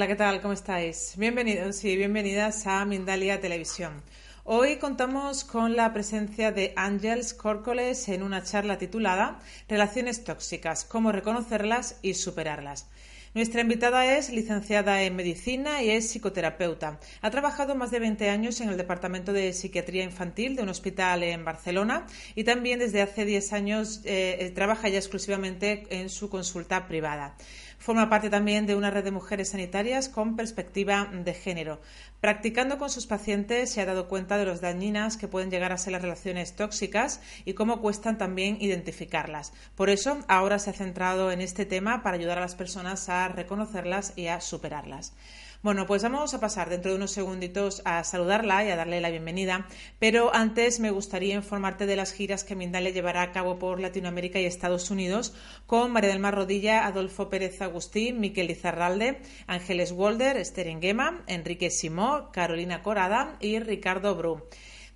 Hola, ¿qué tal? ¿Cómo estáis? Bienvenidos y bienvenidas a Mindalia Televisión. Hoy contamos con la presencia de Ángels Córcoles en una charla titulada Relaciones tóxicas, cómo reconocerlas y superarlas. Nuestra invitada es licenciada en medicina y es psicoterapeuta. Ha trabajado más de 20 años en el Departamento de Psiquiatría Infantil de un hospital en Barcelona y también desde hace 10 años eh, trabaja ya exclusivamente en su consulta privada. Forma parte también de una red de mujeres sanitarias con perspectiva de género. Practicando con sus pacientes se ha dado cuenta de los dañinas que pueden llegar a ser las relaciones tóxicas y cómo cuestan también identificarlas. Por eso ahora se ha centrado en este tema para ayudar a las personas a reconocerlas y a superarlas. Bueno, pues vamos a pasar dentro de unos segunditos a saludarla y a darle la bienvenida, pero antes me gustaría informarte de las giras que Mindalia llevará a cabo por Latinoamérica y Estados Unidos con María del Mar Rodilla, Adolfo Pérez Agustín, Miquel Izarralde, Ángeles Walder, Esther Enrique Simó, Carolina Corada y Ricardo Bru.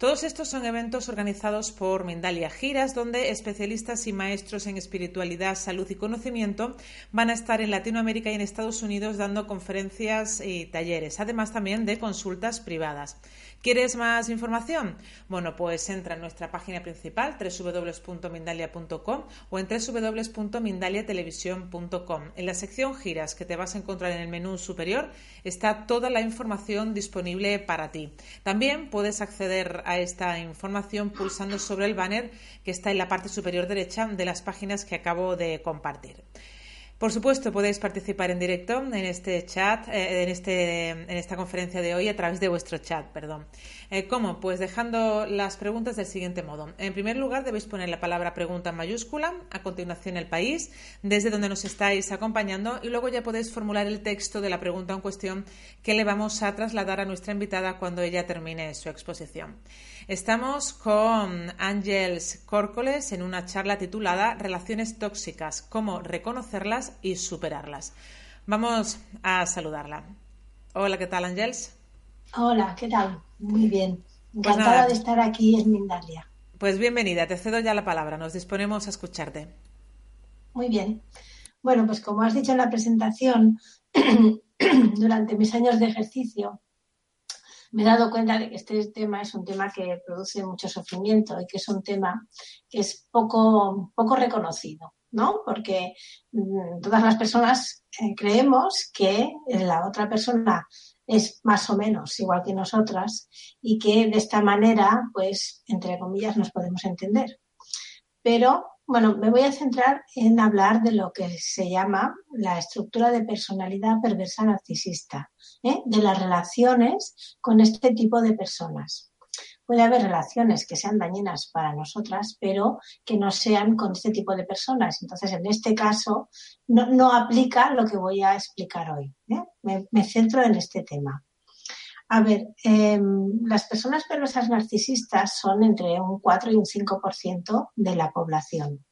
Todos estos son eventos organizados por Mindalia Giras, donde especialistas y maestros en espiritualidad, salud y conocimiento van a estar en Latinoamérica y en Estados Unidos dando conferencias y talleres, además también de consultas privadas. ¿Quieres más información? Bueno, pues entra en nuestra página principal www.mindalia.com o en www.mindaliatelevisión.com. En la sección giras que te vas a encontrar en el menú superior está toda la información disponible para ti. También puedes acceder a esta información pulsando sobre el banner que está en la parte superior derecha de las páginas que acabo de compartir. Por supuesto, podéis participar en directo en este chat, eh, en, este, en esta conferencia de hoy a través de vuestro chat, perdón. Eh, ¿Cómo? Pues dejando las preguntas del siguiente modo. En primer lugar, debéis poner la palabra pregunta en mayúscula, a continuación el país, desde donde nos estáis acompañando y luego ya podéis formular el texto de la pregunta en cuestión que le vamos a trasladar a nuestra invitada cuando ella termine su exposición. Estamos con Ángels Córcoles en una charla titulada Relaciones tóxicas, cómo reconocerlas y superarlas. Vamos a saludarla. Hola, ¿qué tal, Ángels? Hola, ¿qué tal? Muy bien. Pues Encantada de estar aquí en Mindalia. Pues bienvenida, te cedo ya la palabra, nos disponemos a escucharte. Muy bien. Bueno, pues como has dicho en la presentación, durante mis años de ejercicio me he dado cuenta de que este tema es un tema que produce mucho sufrimiento y que es un tema que es poco, poco reconocido, ¿no? Porque mm, todas las personas eh, creemos que la otra persona es más o menos igual que nosotras y que de esta manera, pues, entre comillas, nos podemos entender. Pero bueno, me voy a centrar en hablar de lo que se llama la estructura de personalidad perversa narcisista, ¿eh? de las relaciones con este tipo de personas. Puede haber relaciones que sean dañinas para nosotras, pero que no sean con este tipo de personas. Entonces, en este caso, no, aplica lo que voy a explicar hoy. ¿eh? me centro en este tema. A ver, em, las personas perversas narcisistas son entre un 4 y un 5% de la población.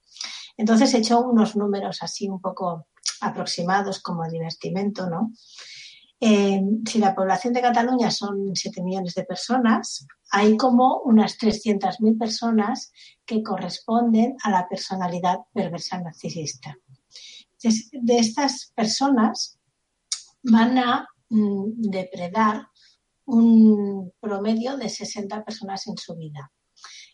Entonces he hecho unos números así un poco aproximados como divertimento, ¿no? Em, si la población de Cataluña son 7 millones de personas, hay como unas 300.000 personas que corresponden a la personalidad perversa narcisista. de estas personas van a mm, depredar un promedio de 60 personas en su vida.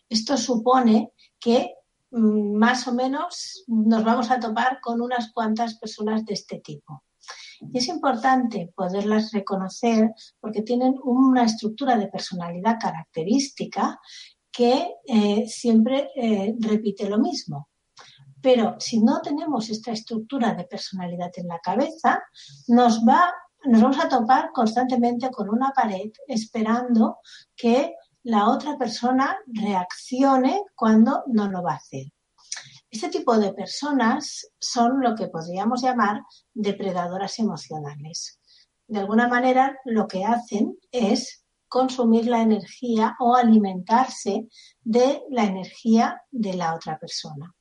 Esto supone que mm, más o menos nos vamos a topar con unas cuantas personas de este tipo. Y es importante poderlas reconocer porque tienen una estructura de personalidad característica que eh, siempre eh, repite lo mismo. Pero si no tenemos esta estructura de personalidad en la cabeza, nos va nos vamos a topar constantemente con una pared esperando que la otra persona reaccione cuando no lo va a hacer. Este tipo de personas son lo que podríamos llamar depredadoras emocionales. De alguna manera lo que hacen es consumir la energía o alimentarse de la energía de la otra persona.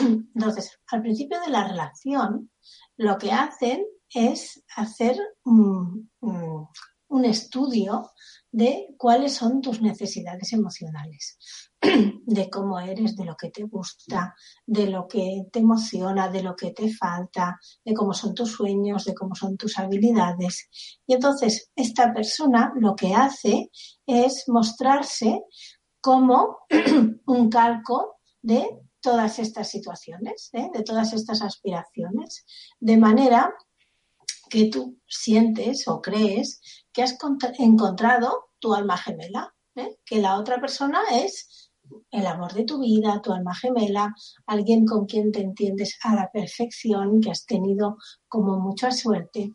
Entonces, al principio de la relación, lo que hacen es hacer un, estudio de cuáles son tus necesidades emocionales. de cómo eres, de lo que te gusta, de lo que te emociona, de lo que te falta, de cómo son tus sueños, de cómo son tus habilidades. Y entonces esta persona lo que hace es mostrarse como un calco de todas estas situaciones, ¿eh? de todas estas aspiraciones, de manera que tú sientes o crees que has encontrado tu alma gemela, ¿eh? que la otra persona es el amor de tu vida, tu alma gemela, alguien con quien te entiendes a la perfección, que has tenido como mucha suerte.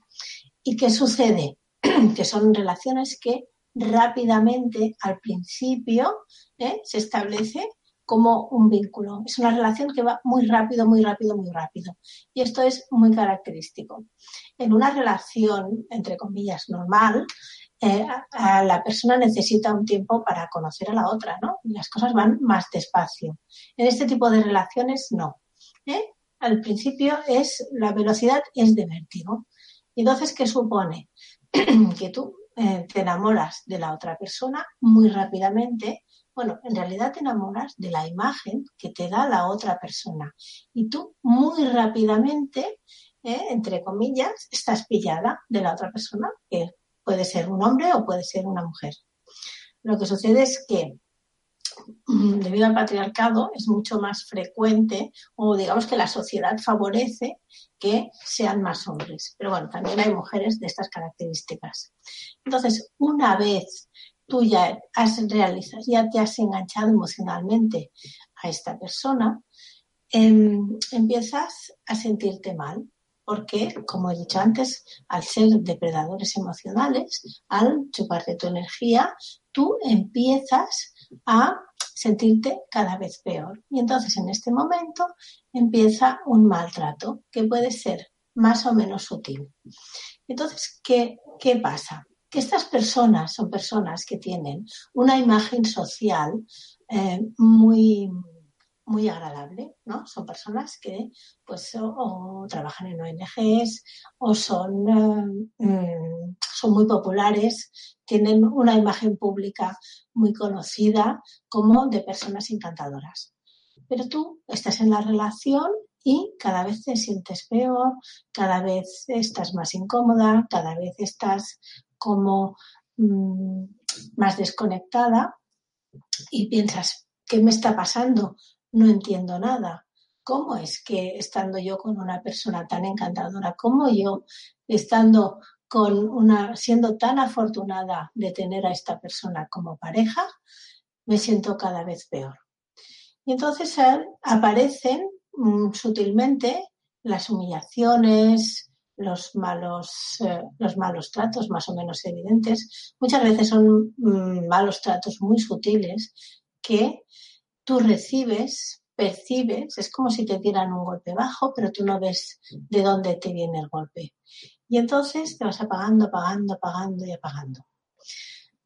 ¿Y qué sucede? que son relaciones que rápidamente al principio ¿eh? se establece como un vínculo. Es una relación que va muy rápido, muy rápido, muy rápido. Y esto es muy característico. En una relación, entre comillas, normal, eh, a la persona necesita un tiempo para conocer a la otra, ¿no? Y las cosas van más despacio. En este tipo de relaciones, no. ¿eh? Al principio es la velocidad es de vértigo. Y entonces, ¿qué supone? que tú eh, te enamoras de la otra persona muy rápidamente bueno, en realidad te enamoras de la imagen que te da la otra persona y tú muy rápidamente, eh, entre comillas, estás pillada de la otra persona, que puede ser un hombre o puede ser una mujer. Lo que sucede es que mm, debido al patriarcado es mucho más frecuente o digamos que la sociedad favorece que sean más hombres. Pero bueno, también hay mujeres de estas características. Entonces, una vez tú ya has realizado, ya te has enganchado emocionalmente a esta persona, em, empiezas a sentirte mal. Porque, como he dicho antes, al ser depredadores emocionales, al chuparte tu energía, tú empiezas a sentirte cada vez peor. Y entonces en este momento empieza un maltrato que puede ser más o menos sutil. Entonces, ¿qué, qué pasa? Estas personas son personas que tienen una imagen social eh, muy, muy agradable, ¿no? Son personas que pues o, trabajan en ONGs o son, eh, mm, son muy populares, tienen una imagen pública muy conocida como de personas encantadoras. Pero tú estás en la relación y cada vez te sientes peor, cada vez estás más incómoda, cada vez estás como mm, más desconectada y piensas, ¿qué me está pasando? No entiendo nada. ¿Cómo es que estando yo con una persona tan encantadora como yo, estando con una, siendo tan afortunada de tener a esta persona como pareja, me siento cada vez peor? Y entonces aparecen mm, sutilmente las humillaciones, los malos, eh, los malos tratos más o menos evidentes. Muchas veces son mm, malos tratos muy sutiles que tú recibes, percibes, es como si te dieran un golpe bajo, pero tú no ves de dónde te viene el golpe. Y entonces te vas apagando, apagando, apagando y apagando.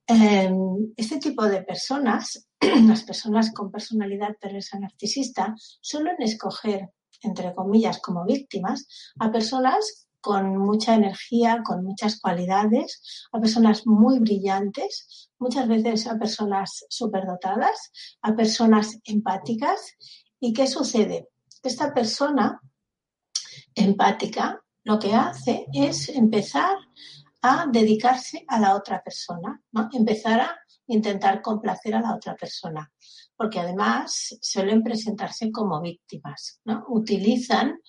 Em, este tipo de personas, las personas con personalidad perversa narcisista, suelen escoger, entre comillas, como víctimas a personas con mucha energía, con muchas cualidades, a personas muy brillantes, muchas veces a personas superdotadas, a personas empáticas. ¿Y qué sucede? Esta persona empática lo que hace es empezar a dedicarse a la otra persona, ¿no? empezar a intentar complacer a la otra persona, porque además suelen presentarse como víctimas, ¿no? utilizan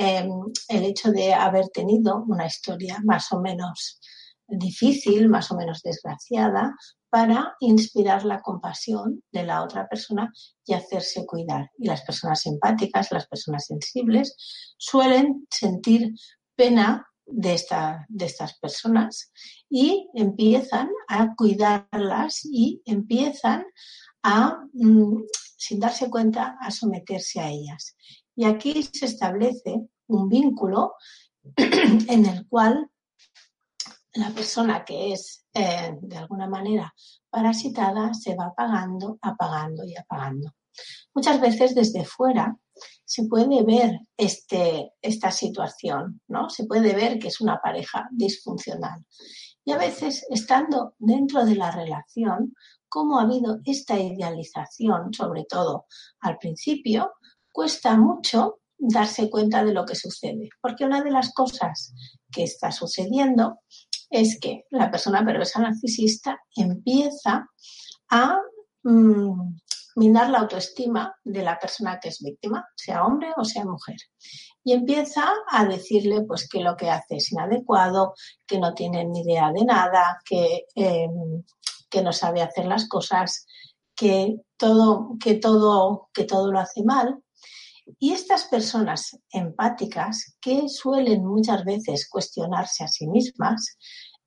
Em, el hecho de haber tenido una historia más o menos difícil, más o menos desgraciada, para inspirar la compasión de la otra persona y hacerse cuidar. Y las personas empáticas, las personas sensibles, suelen sentir pena de estas personas y empiezan a cuidarlas y empiezan a, mm, sin darse cuenta, a someterse a ellas. Y aquí se establece un vínculo en el cual la persona que es eh, de alguna manera parasitada se va apagando, apagando y apagando. Muchas veces desde fuera se puede ver este, esta situación, ¿no? Se puede ver que es una pareja disfuncional. Y a veces, estando dentro de la relación, cómo ha habido esta idealización, sobre todo al principio, cuesta mucho darse cuenta de lo que sucede. Porque una de las cosas que está sucediendo es que la persona perversa narcisista empieza a mm, minar la autoestima de la persona que es víctima, sea hombre o sea mujer. Y empieza a decirle pues que lo que hace es inadecuado, que no tiene ni idea de nada, que, em, que no sabe hacer las cosas, que todo, que todo, que todo lo hace mal. Y estas personas empáticas, que suelen muchas veces cuestionarse a sí mismas,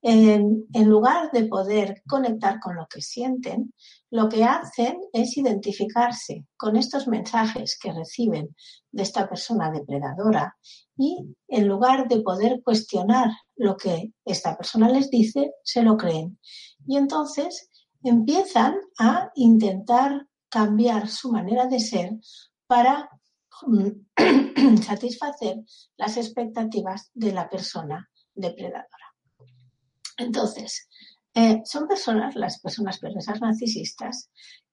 en, lugar de poder conectar con lo que sienten, lo que hacen es identificarse con estos mensajes que reciben de esta persona depredadora y en lugar de poder cuestionar lo que esta persona les dice, se lo creen. Y entonces empiezan a intentar cambiar su manera de ser para satisfacer las expectativas de la persona depredadora. Entonces, eh, son personas, las personas perversas narcisistas,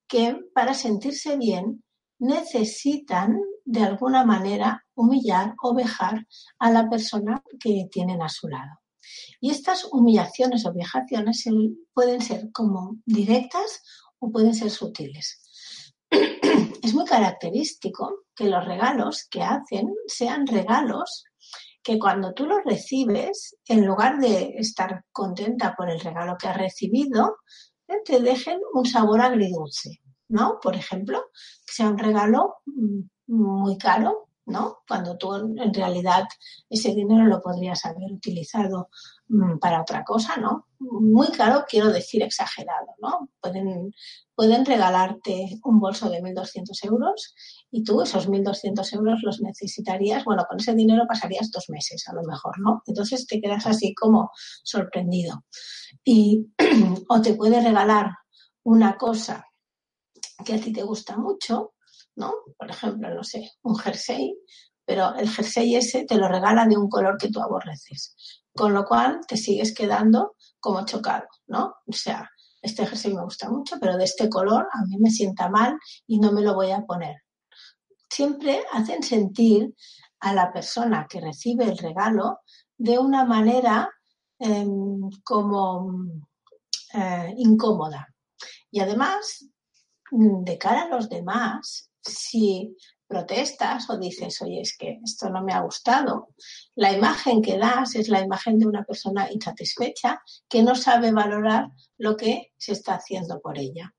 que para sentirse bien necesitan de alguna manera humillar o vejar a la persona que tienen a su lado. Y estas humillaciones o vejaciones pueden ser como directas o pueden ser sutiles. Es muy característico que los regalos que hacen sean regalos que cuando tú lo recibes, en lugar de estar contenta por el regalo que has recibido, eh, te dejen un sabor agridulce, ¿no? Por ejemplo, que sea un regalo mm, muy caro, ¿no? Cuando tú en realidad ese dinero lo podrías haber utilizado para otra cosa, ¿no? Muy caro, quiero decir exagerado, ¿no? Pueden, pueden regalarte un bolso de 1.200 euros y tú esos 1.200 euros los necesitarías, bueno, con ese dinero pasarías dos meses a lo mejor, ¿no? Entonces te quedas así como sorprendido. Y, o te puede regalar una cosa que a ti te gusta mucho, ¿no? Por ejemplo, no sé, un jersey, pero el jersey ese te lo regala de un color que tú aborreces. Con lo cual te sigues quedando como chocado, ¿no? O sea, este jersey me gusta mucho, pero de este color a mí me sienta mal y no me lo voy a poner siempre hacen sentir a la persona que recibe el regalo de una manera em, como eh, incómoda. Y además, de cara a los demás, si protestas o dices, oye, es que esto no me ha gustado, la imagen que das es la imagen de una persona insatisfecha que no sabe valorar lo que se está haciendo por ella.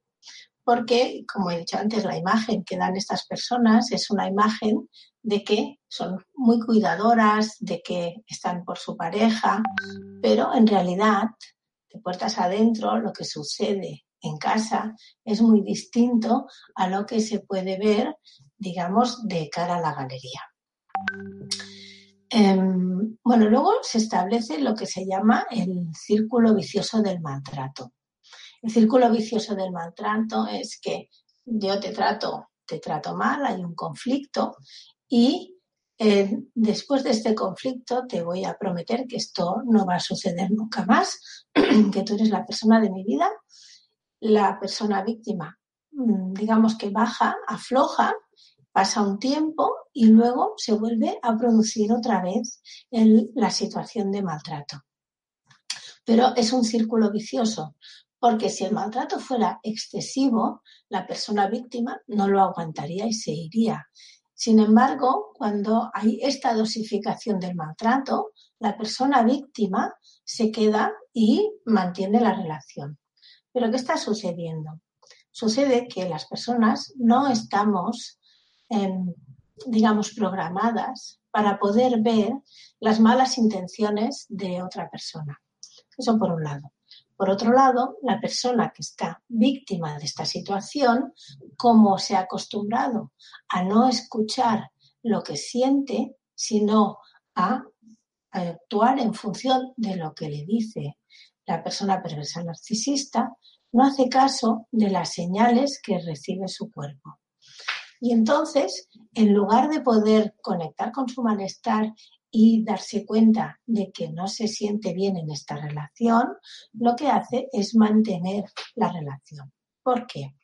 Porque, como he dicho antes, la imagen que dan estas personas es una imagen de que son muy cuidadoras, de que están por su pareja, pero en realidad, de puertas adentro, lo que sucede en casa es muy distinto a lo que se puede ver, digamos, de cara a la galería. Em, bueno, luego se establece lo que se llama el círculo vicioso del maltrato. El círculo vicioso del maltrato es que yo te trato, te trato mal, hay un conflicto y eh, después de este conflicto te voy a prometer que esto no va a suceder nunca más, que tú eres la persona de mi vida, la persona víctima, mm, digamos que baja, afloja, pasa un tiempo y luego se vuelve a producir otra vez la situación de maltrato. Pero es un círculo vicioso, porque si el maltrato fuera excesivo, la persona víctima no lo aguantaría y se iría. Sin embargo, cuando hay esta dosificación del maltrato, la persona víctima se queda y mantiene la relación. Pero ¿qué está sucediendo? Sucede que las personas no estamos, em, digamos, programadas para poder ver las malas intenciones de otra persona. Eso por un lado. Por otro lado, la persona que está víctima de esta situación, como se ha acostumbrado a no escuchar lo que siente, sino a, actuar en función de lo que le dice la persona perversa narcisista, no hace caso de las señales que recibe su cuerpo. Y entonces, en lugar de poder conectar con su malestar y darse cuenta de que no se siente bien en esta relación, lo que hace es mantener la relación. ¿Por qué?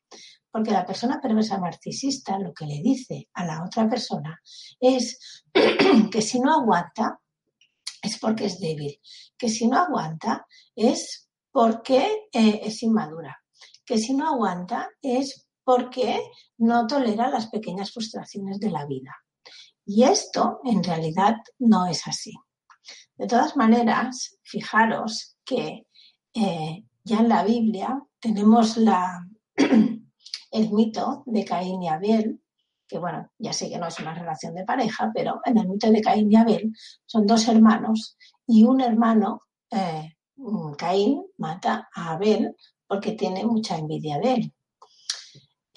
Porque la persona perversa narcisista lo que le dice a la otra persona es que si no aguanta es porque es débil, que si no aguanta es porque eh, es inmadura, que si no aguanta es porque no tolera las pequeñas frustraciones de la vida. Y esto en realidad no es así. De todas maneras, fijaros que eh, ya en la Biblia tenemos la, el mito de Caín y Abel, que bueno, ya sé que no es una relación de pareja, pero en el mito de Caín y Abel son dos hermanos y un hermano, eh, Caín, mata a Abel porque tiene mucha envidia de él.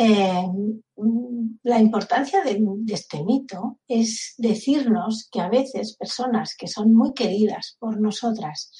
Eh, la importancia de, este mito es decirnos que a veces personas que son muy queridas por nosotras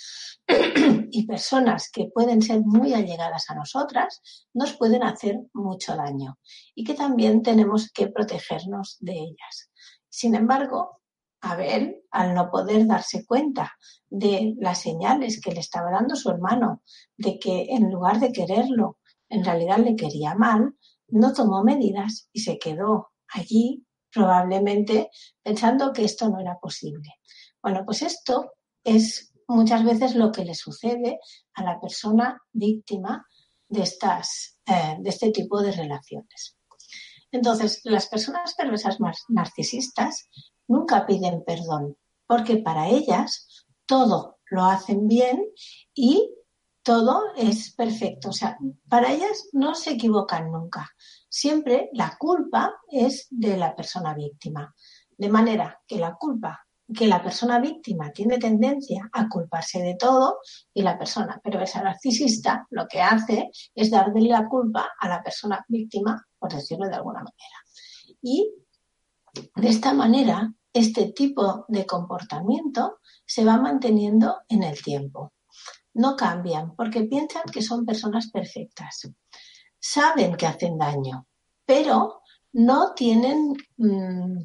y personas que pueden ser muy allegadas a nosotras nos pueden hacer mucho daño y que también tenemos que protegernos de ellas. Sin embargo, Abel, al no poder darse cuenta de las señales que le estaba dando su hermano, de que en lugar de quererlo, en realidad le quería mal, no tomó medidas y se quedó allí probablemente pensando que esto no era posible. Bueno, pues esto es muchas veces lo que le sucede a la persona víctima de, estas, eh, de este tipo de relaciones. Entonces, las personas perversas narcisistas nunca piden perdón, porque para ellas todo lo hacen bien y todo es perfecto. O sea, para ellas no se equivocan nunca. Siempre la culpa es de la persona víctima. De manera que la culpa, que la persona víctima tiene tendencia a culparse de todo y la persona perversa narcisista lo que hace es darle la culpa a la persona víctima, por decirlo de alguna manera. Y de esta manera, este tipo de comportamiento se va manteniendo en el tiempo no cambian porque piensan que son personas perfectas. Saben que hacen daño, pero no tienen, mm,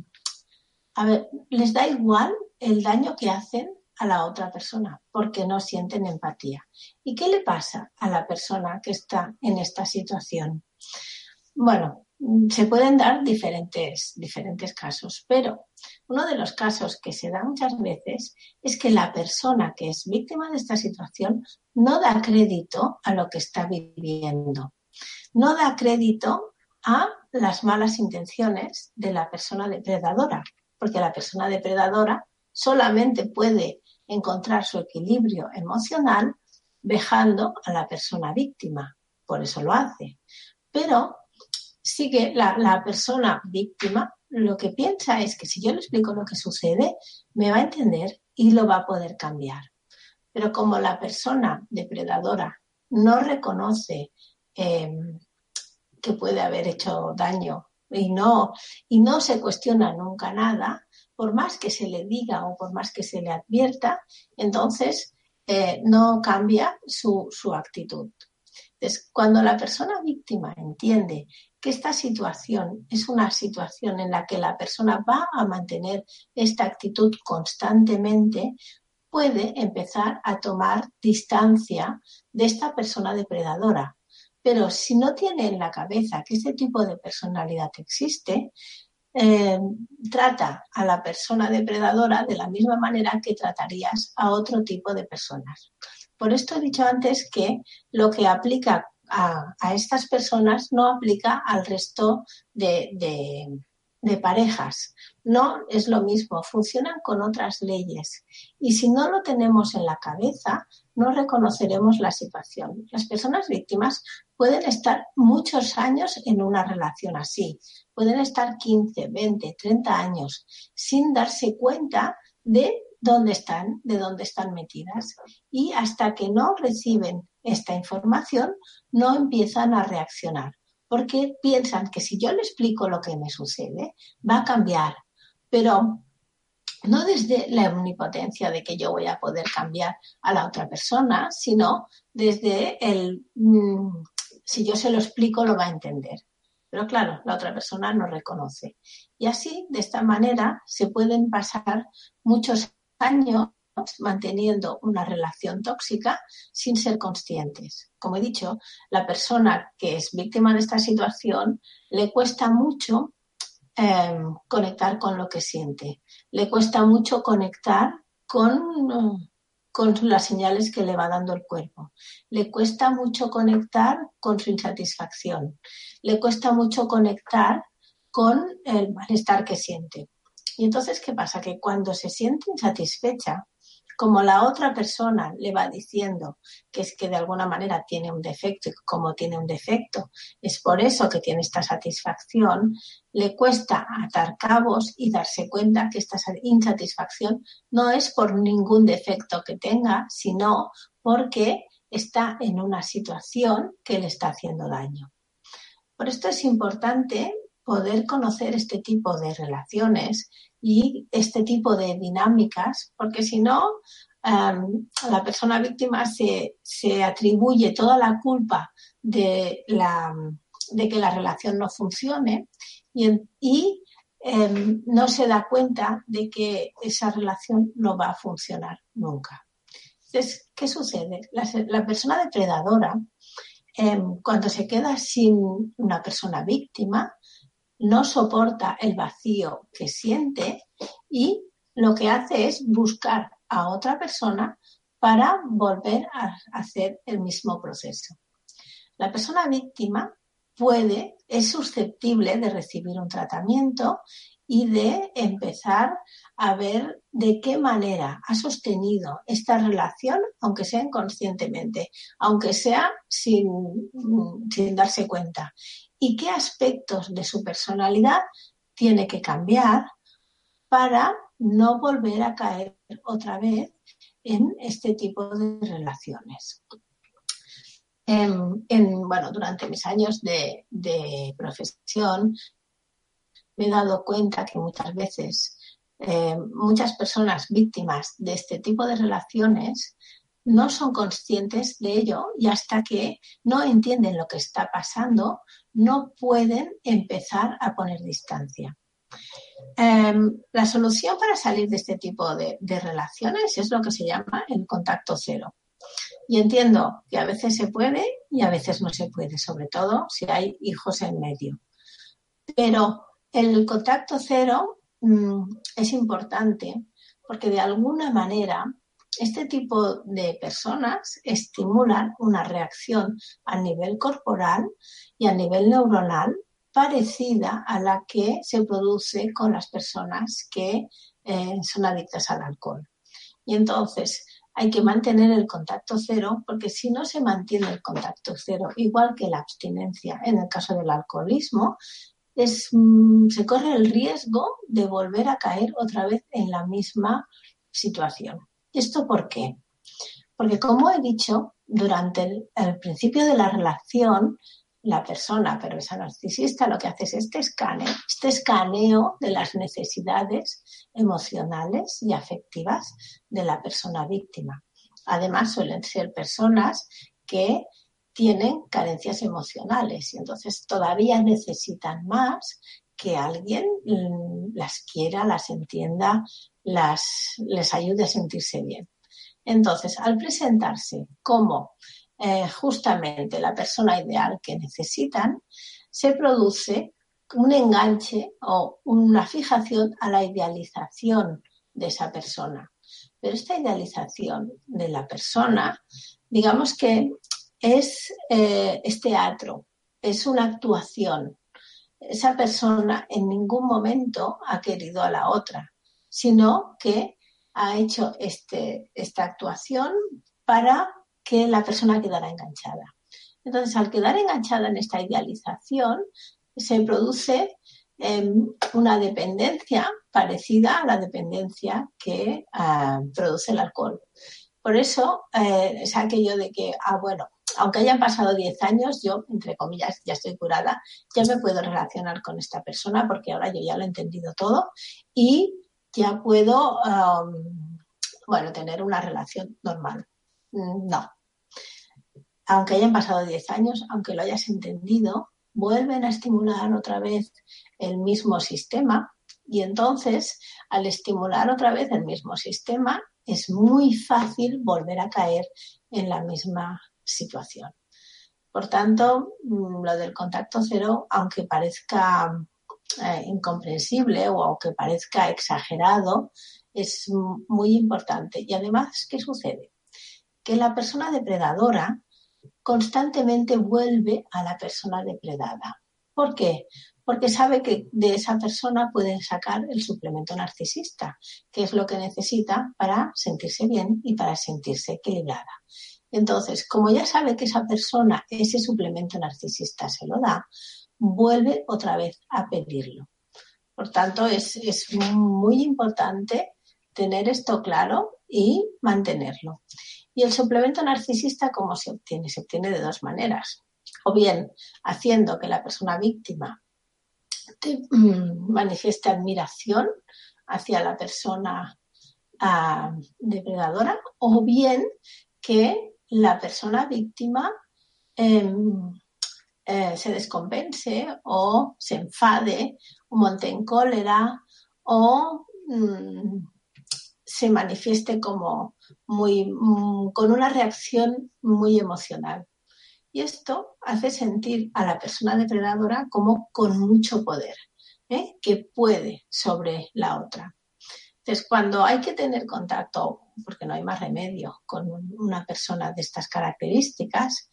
a ver, les da igual el daño que hacen a la otra persona porque no sienten empatía. ¿Y qué le pasa a la persona que está en esta situación? Bueno, se pueden dar diferentes, diferentes casos, pero uno de los casos que se da muchas veces es que la persona que es víctima de esta situación no da crédito a lo que está viviendo, no da crédito a las malas intenciones de la persona depredadora, porque la persona depredadora solamente puede encontrar su equilibrio emocional dejando a la persona víctima, por eso lo hace. Pero sí que la, persona víctima lo que piensa es que si yo le explico lo que sucede, me va a entender y lo va a poder cambiar. Pero como la persona depredadora no reconoce em, que puede haber hecho daño y no, y no se cuestiona nunca nada, por más que se le diga o por más que se le advierta, entonces eh, no cambia su, su actitud. Entonces, cuando la persona víctima entiende que esta situación es una situación en la que la persona va a mantener esta actitud constantemente, puede empezar a tomar distancia de esta persona depredadora. Pero si no tiene en la cabeza que este tipo de personalidad existe, eh, trata a la persona depredadora de la misma manera que tratarías a otro tipo de personas. Por esto he dicho antes que lo que aplica a, estas personas no aplica al resto de, parejas. No es lo mismo, funcionan con otras leyes. Y si no lo tenemos en la cabeza, no reconoceremos la situación. Las personas víctimas pueden estar muchos años en una relación así. Pueden estar 15, 20, 30 años sin darse cuenta de dónde están, de dónde están metidas. Y hasta que no reciben esta información, no empiezan a reaccionar, porque piensan que si yo le explico lo que me sucede, va a cambiar, pero no desde la omnipotencia de que yo voy a poder cambiar a la otra persona, sino desde el, mm, si yo se lo explico, lo va a entender. Pero claro, la otra persona no reconoce. Y así, de esta manera, se pueden pasar muchos años manteniendo una relación tóxica sin ser conscientes. Como he dicho, la persona que es víctima de esta situación le cuesta mucho em, conectar con lo que siente, le cuesta mucho conectar con, con las señales que le va dando el cuerpo, le cuesta mucho conectar con su insatisfacción, le cuesta mucho conectar con el malestar que siente. Y entonces, ¿qué pasa? Que cuando se siente insatisfecha, como la otra persona le va diciendo que es que de alguna manera tiene un defecto y como tiene un defecto, es por eso que tiene esta satisfacción, le cuesta atar cabos y darse cuenta que esta insatisfacción no es por ningún defecto que tenga, sino porque está en una situación que le está haciendo daño. Por esto es importante poder conocer este tipo de relaciones y este tipo de dinámicas, porque si no, em, la persona víctima se, atribuye toda la culpa de, la, de, que la relación no funcione y, em, no se da cuenta de que esa relación no va a funcionar nunca. Entonces, ¿qué sucede? La, persona depredadora, em, cuando se queda sin una persona víctima, no soporta el vacío que siente y lo que hace es buscar a otra persona para volver a hacer el mismo proceso. La persona víctima puede, es susceptible de recibir un tratamiento y de empezar a ver de qué manera ha sostenido esta relación, aunque sea inconscientemente, aunque sea sin, sin darse cuenta y qué aspectos de su personalidad tiene que cambiar para no volver a caer otra vez en este tipo de relaciones. En, bueno, durante mis años de, profesión me he dado cuenta que muchas veces eh, muchas personas víctimas de este tipo de relaciones no son conscientes de ello y hasta que no entienden lo que está pasando, no pueden empezar a poner distancia. Em, la solución para salir de este tipo de, relaciones es lo que se llama el contacto cero. Y entiendo que a veces se puede y a veces no se puede, sobre todo si hay hijos en medio. Pero el contacto cero mm, es importante porque de alguna manera este tipo de personas estimulan una reacción a nivel corporal y a nivel neuronal parecida a la que se produce con las personas que eh, son adictas al alcohol. Y entonces hay que mantener el contacto cero porque si no se mantiene el contacto cero, igual que la abstinencia en el caso del alcoholismo, mm, se corre el riesgo de volver a caer otra vez en la misma situación. ¿Esto por qué? Porque como he dicho, durante el, principio de la relación, la persona perversa narcisista lo que hace es este escaneo, este escaneo de las necesidades emocionales y afectivas de la persona víctima. Además, suelen ser personas que tienen carencias emocionales y entonces todavía necesitan más que alguien mm, las quiera, las entienda, las, les ayude a sentirse bien. Entonces, al presentarse como eh, justamente la persona ideal que necesitan, se produce un enganche o una fijación a la idealización de esa persona. Pero esta idealización de la persona, digamos que es, eh, es teatro, es una actuación. Esa persona en ningún momento ha querido a la otra sino que ha hecho este, esta actuación para que la persona quedara enganchada. Entonces, al quedar enganchada en esta idealización, se produce em, una dependencia parecida a la dependencia que ah, produce el alcohol. Por eso eh, es aquello de que, ah, bueno, aunque hayan pasado 10 años, yo, entre comillas, ya estoy curada, ya me puedo relacionar con esta persona porque ahora yo ya lo he entendido todo y ya puedo, bueno, tener una relación normal. Mm, no. Aunque hayan pasado 10 años, aunque lo hayas entendido, vuelven a estimular otra vez el mismo sistema y entonces, al estimular otra vez el mismo sistema, es muy fácil volver a caer en la misma situación. Por tanto, mm, lo del contacto cero, aunque parezca eh, incomprensible o aunque parezca exagerado, es muy importante. Y además, ¿qué sucede? Que la persona depredadora constantemente vuelve a la persona depredada. ¿Por qué? Porque sabe que de esa persona puede sacar el suplemento narcisista, que es lo que necesita para sentirse bien y para sentirse equilibrada. Entonces, como ya sabe que esa persona ese suplemento narcisista se lo da, vuelve otra vez a pedirlo. Por tanto, es, muy importante tener esto claro y mantenerlo. Y el suplemento narcisista, ¿cómo se obtiene? Se obtiene de dos maneras. O bien haciendo que la persona víctima mm, manifieste admiración hacia la persona ah, depredadora, o bien que la persona víctima em, eh, se descompense o se enfade o monte en cólera o mm, se manifieste como muy mm, con una reacción muy emocional. Y esto hace sentir a la persona depredadora como con mucho poder, ¿eh? que puede sobre la otra. Entonces, cuando hay que tener contacto, porque no hay más remedio, con una persona de estas características,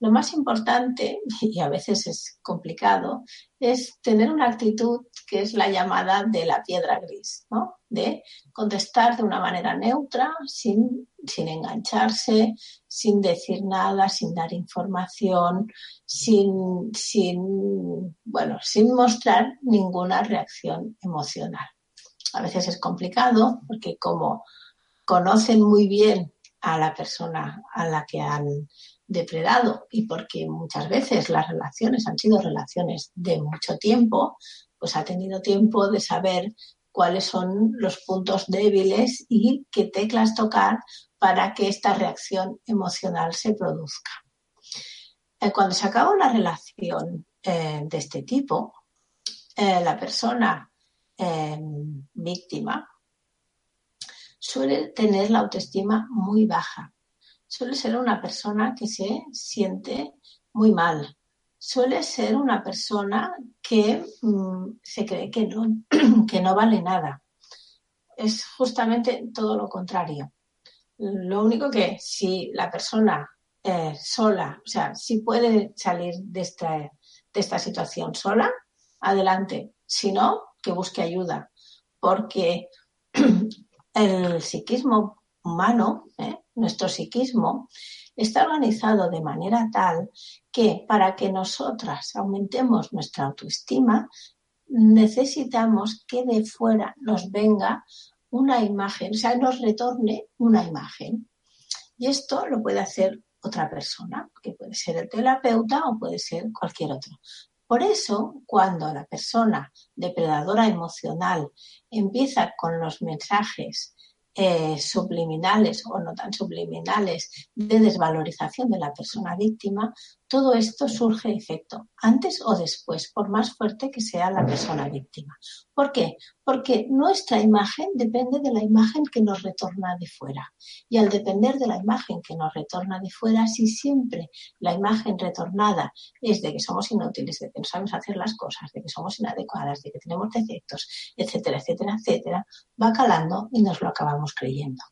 lo más importante, y a veces es complicado, es tener una actitud que es la llamada de la piedra gris, ¿no? De contestar de una manera neutra, sin, sin engancharse, sin decir nada, sin dar información, sin, sin, bueno, sin mostrar ninguna reacción emocional. A veces es complicado porque como conocen muy bien a la persona a la que han depredado y porque muchas veces las relaciones han sido relaciones de mucho tiempo, pues ha tenido tiempo de saber cuáles son los puntos débiles y qué teclas tocar para que esta reacción emocional se produzca. Eh, cuando se acaba una relación eh, de este tipo, eh, la persona víctima suele tener la autoestima muy baja suele ser una persona que se siente muy mal. Suele ser una persona que mm, se cree que no, que no vale nada. Es justamente todo lo contrario. Lo único que si la persona eh, sola, o sea, si puede salir de esta, de esta situación sola, adelante. Si no, que busque ayuda. Porque el psiquismo humano, ¿eh? nuestro psiquismo, está organizado de manera tal que para que nosotras aumentemos nuestra autoestima, necesitamos que de fuera nos venga una imagen, o sea, nos retorne una imagen. Y esto lo puede hacer otra persona, que puede ser el terapeuta o puede ser cualquier otro. Por eso, cuando la persona depredadora emocional empieza con los mensajes eh, subliminales o no tan subliminales de desvalorización de la persona víctima, todo esto surge efecto antes o después, por más fuerte que sea la persona víctima. ¿Por qué? Porque nuestra imagen depende de la imagen que nos retorna de fuera. Y al depender de la imagen que nos retorna de fuera, si siempre la imagen retornada es de que somos inútiles, de que no sabemos hacer las cosas, de que somos inadecuadas, de que tenemos defectos, etcétera, etcétera, etcétera, va calando y nos lo acabamos creyendo.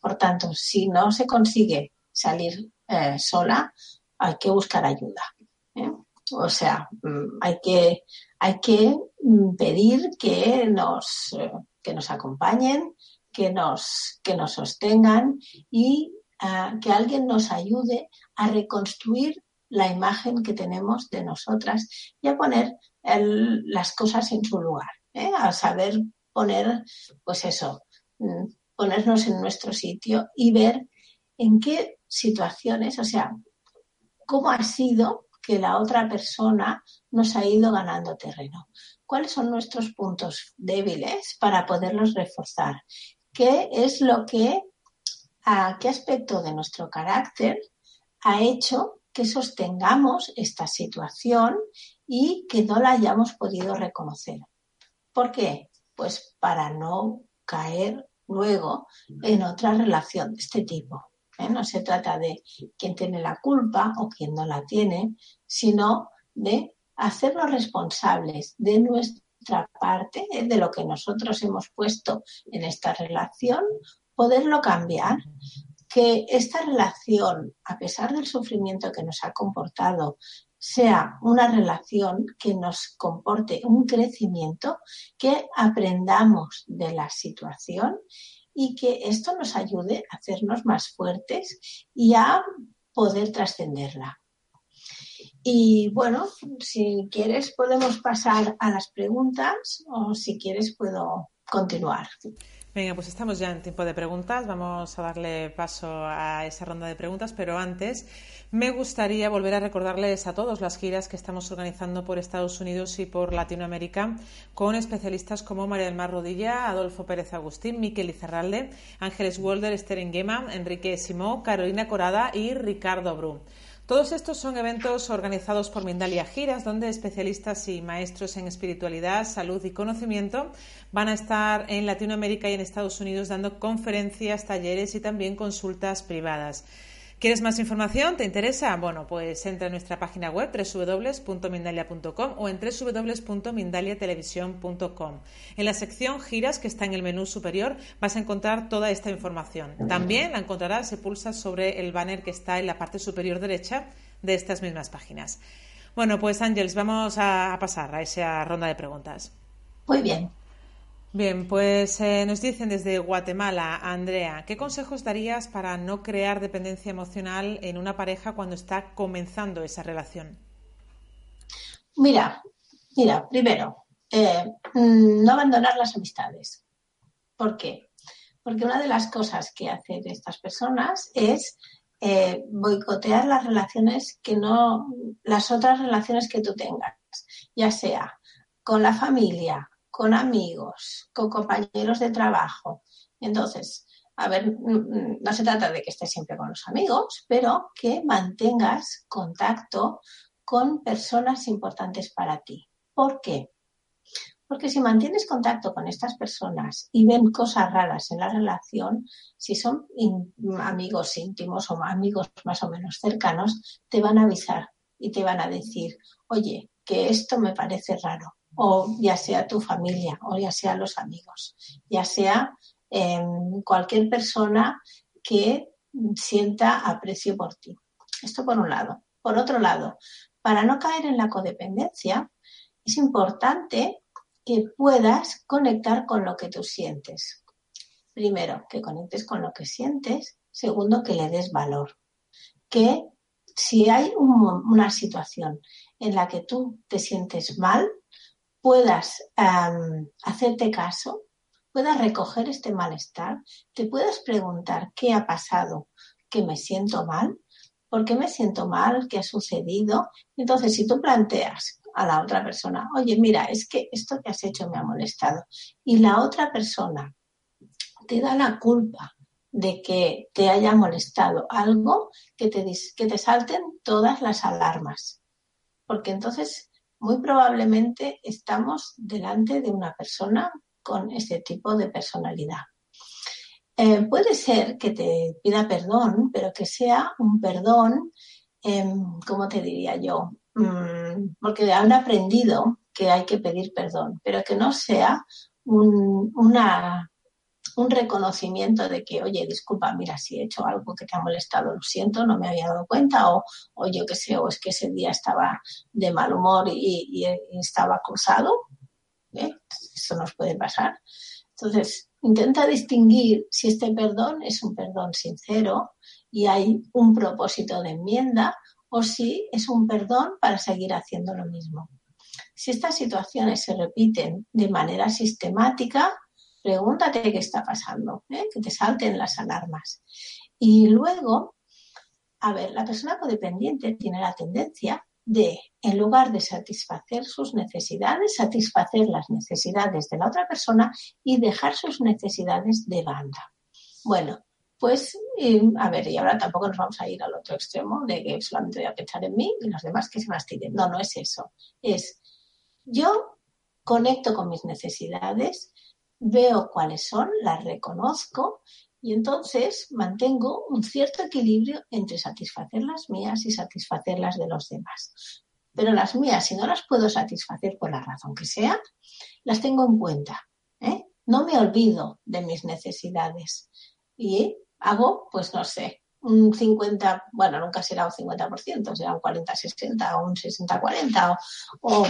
Por tanto, si no se consigue salir eh, sola, hay que buscar ayuda. ¿eh? O sea, mm, hay que, hay que mm, pedir que nos, eh, que nos acompañen, que nos, que nos sostengan y ah, que alguien nos ayude a reconstruir la imagen que tenemos de nosotras y a poner las cosas en su lugar, ¿eh? a saber poner, pues eso, mm, ponernos en nuestro sitio y ver en qué situaciones, o sea, cómo ha sido que la otra persona nos ha ido ganando terreno. ¿Cuáles son nuestros puntos débiles para poderlos reforzar? ¿Qué es lo que, a qué aspecto de nuestro carácter ha hecho que sostengamos esta situación y que no la hayamos podido reconocer? ¿Por qué? Pues para no caer luego en otra relación de este tipo. ¿Eh? No se trata de quién tiene la culpa o quién no la tiene, sino de hacernos responsables de nuestra parte, de lo que nosotros hemos puesto en esta relación, poderlo cambiar, que esta relación, a pesar del sufrimiento que nos ha comportado, sea una relación que nos comporte un crecimiento, que aprendamos de la situación y que esto nos ayude a hacernos más fuertes y a poder trascenderla. Y bueno, si quieres podemos pasar a las preguntas o si quieres puedo continuar. Venga, pues estamos ya en tiempo de preguntas. Vamos a darle paso a esa ronda de preguntas, pero antes me gustaría volver a recordarles a todos las giras que estamos organizando por Estados Unidos y por Latinoamérica con especialistas como María del Mar Rodilla, Adolfo Pérez Agustín, Miquel Izarralde, Ángeles Walder, Esther Engema, Enrique Simó, Carolina Corada y Ricardo Bru. Todos estos son eventos organizados por Mindalia Giras, donde especialistas y maestros en espiritualidad, salud y conocimiento van a estar en Latinoamérica y en Estados Unidos dando conferencias, talleres y también consultas privadas. ¿Quieres más información? ¿Te interesa? Bueno, pues entra en nuestra página web www.mindalia.com o en www.mindaliatelevisión.com. En la sección giras que está en el menú superior vas a encontrar toda esta información. También la encontrarás si pulsas sobre el banner que está en la parte superior derecha de estas mismas páginas. Bueno, pues Ángeles, vamos a pasar a esa ronda de preguntas. Muy bien. Bien, pues eh, nos dicen desde Guatemala, Andrea, ¿qué consejos darías para no crear dependencia emocional en una pareja cuando está comenzando esa relación? Mira, mira, primero, eh, mm, no abandonar las amistades. ¿Por qué? Porque una de las cosas que hacen estas personas es eh, boicotear las relaciones que no, las otras relaciones que tú tengas, ya sea con la familia, con amigos, con compañeros de trabajo. Entonces, a ver, no se trata de que estés siempre con los amigos, pero que mantengas contacto con personas importantes para ti. ¿Por qué? Porque si mantienes contacto con estas personas y ven cosas raras en la relación, si son amigos íntimos o amigos más o menos cercanos, te van a avisar y te van a decir, oye, que esto me parece raro o ya sea tu familia o ya sea los amigos, ya sea em, cualquier persona que sienta aprecio por ti. Esto por un lado. Por otro lado, para no caer en la codependencia, es importante que puedas conectar con lo que tú sientes. Primero, que conectes con lo que sientes. Segundo, que le des valor. Que si hay una situación en la que tú te sientes mal, puedas hacerte caso, puedas recoger este malestar, te puedas preguntar qué ha pasado, que me siento mal, por qué me siento mal, qué ha sucedido. Entonces, si tú planteas a la otra persona, oye, mira, es que esto que has hecho me ha molestado, y la otra persona te da la culpa de que te haya molestado algo, que te, que te salten todas las alarmas. Porque entonces muy probablemente estamos delante de una persona con este tipo de personalidad. Eh, puede ser que te pida perdón, pero que sea un perdón, em, ¿cómo te diría yo? Mm, porque han aprendido que hay que pedir perdón, pero que no sea una un reconocimiento de que, oye, disculpa, mira, si he hecho algo que te ha molestado, lo siento, no me había dado cuenta, o, o yo qué sé, o es que ese día estaba de mal humor y, estaba cruzado. ¿eh? Eso nos puede pasar. Entonces, intenta distinguir si este perdón es un perdón sincero y hay un propósito de enmienda o si es un perdón para seguir haciendo lo mismo. Si estas situaciones se repiten de manera sistemática, pregúntate qué está pasando, ¿eh? que te salten las alarmas. Y luego, a ver, la persona codependiente tiene la tendencia de, en lugar de satisfacer sus necesidades, satisfacer las necesidades de la otra persona y dejar sus necesidades de banda. Bueno, pues, a ver, y ahora tampoco nos vamos a ir al otro extremo de que solamente voy a pensar en mí y los demás que se mastiden. No, no es eso. Es yo conecto con mis necesidades, veo cuáles son, las reconozco y entonces mantengo un cierto equilibrio entre satisfacer las mías y satisfacer las de los demás. Pero las mías, si no las puedo satisfacer por la razón que sea, las tengo en cuenta. ¿eh? No me olvido de mis necesidades y hago, pues no sé, un 50, bueno, nunca será un 50%, será un 40-60 o un 60-40 o, o